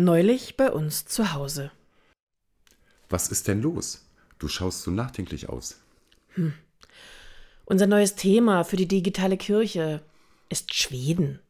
Neulich bei uns zu Hause. Was ist denn los? Du schaust so nachdenklich aus. Hm. Unser neues Thema für die digitale Kirche ist Schweden.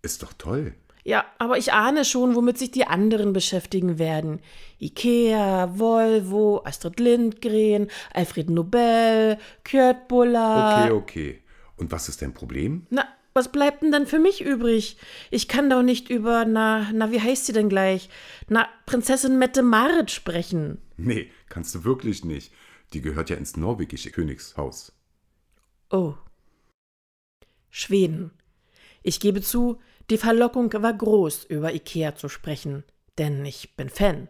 Ist doch toll. Ja, aber ich ahne schon, womit sich die anderen beschäftigen werden. Ikea, Volvo, Astrid Lindgren, Alfred Nobel, Kurt Buller. Okay, okay. Und was ist dein Problem? Na, was bleibt denn dann für mich übrig? Ich kann doch nicht über, na, na, wie heißt sie denn gleich? Na, Prinzessin Mette Marit sprechen. Nee, kannst du wirklich nicht. Die gehört ja ins norwegische Königshaus. Oh. Schweden. Ich gebe zu, die Verlockung war groß, über Ikea zu sprechen, denn ich bin Fan.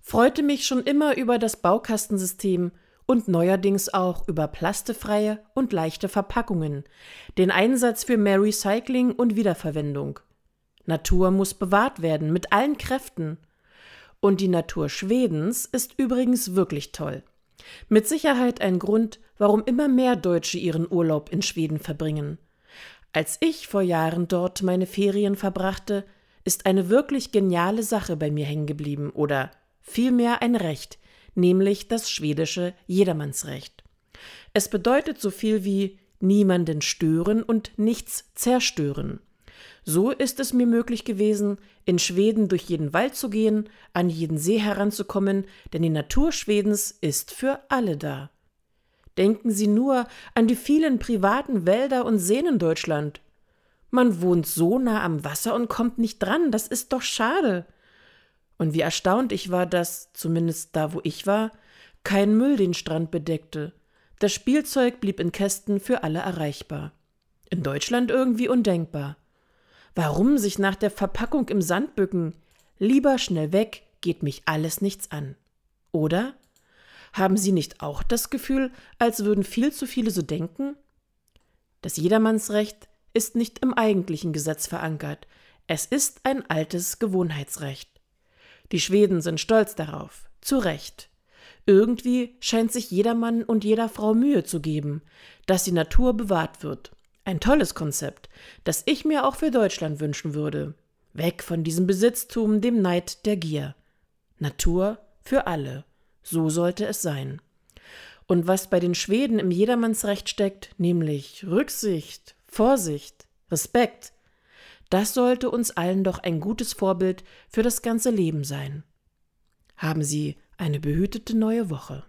Freute mich schon immer über das Baukastensystem und neuerdings auch über plastefreie und leichte Verpackungen, den Einsatz für mehr Recycling und Wiederverwendung. Natur muss bewahrt werden mit allen Kräften. Und die Natur Schwedens ist übrigens wirklich toll. Mit Sicherheit ein Grund, warum immer mehr Deutsche ihren Urlaub in Schweden verbringen. Als ich vor Jahren dort meine Ferien verbrachte, ist eine wirklich geniale Sache bei mir hängen geblieben oder vielmehr ein Recht, nämlich das schwedische Jedermannsrecht. Es bedeutet so viel wie niemanden stören und nichts zerstören. So ist es mir möglich gewesen, in Schweden durch jeden Wald zu gehen, an jeden See heranzukommen, denn die Natur Schwedens ist für alle da. Denken Sie nur an die vielen privaten Wälder und Seen in Deutschland. Man wohnt so nah am Wasser und kommt nicht dran, das ist doch schade. Und wie erstaunt ich war, dass, zumindest da wo ich war, kein Müll den Strand bedeckte. Das Spielzeug blieb in Kästen für alle erreichbar. In Deutschland irgendwie undenkbar. Warum sich nach der Verpackung im Sand bücken? Lieber schnell weg, geht mich alles nichts an. Oder? Haben Sie nicht auch das Gefühl, als würden viel zu viele so denken? Das Jedermannsrecht ist nicht im eigentlichen Gesetz verankert, es ist ein altes Gewohnheitsrecht. Die Schweden sind stolz darauf, zu Recht. Irgendwie scheint sich jedermann und jeder Frau Mühe zu geben, dass die Natur bewahrt wird. Ein tolles Konzept, das ich mir auch für Deutschland wünschen würde. Weg von diesem Besitztum, dem Neid der Gier. Natur für alle. So sollte es sein. Und was bei den Schweden im Jedermannsrecht steckt, nämlich Rücksicht, Vorsicht, Respekt, das sollte uns allen doch ein gutes Vorbild für das ganze Leben sein. Haben Sie eine behütete neue Woche.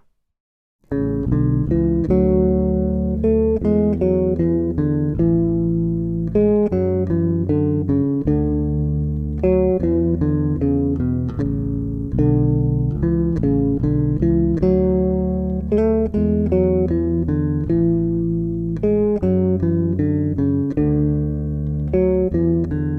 thank you Música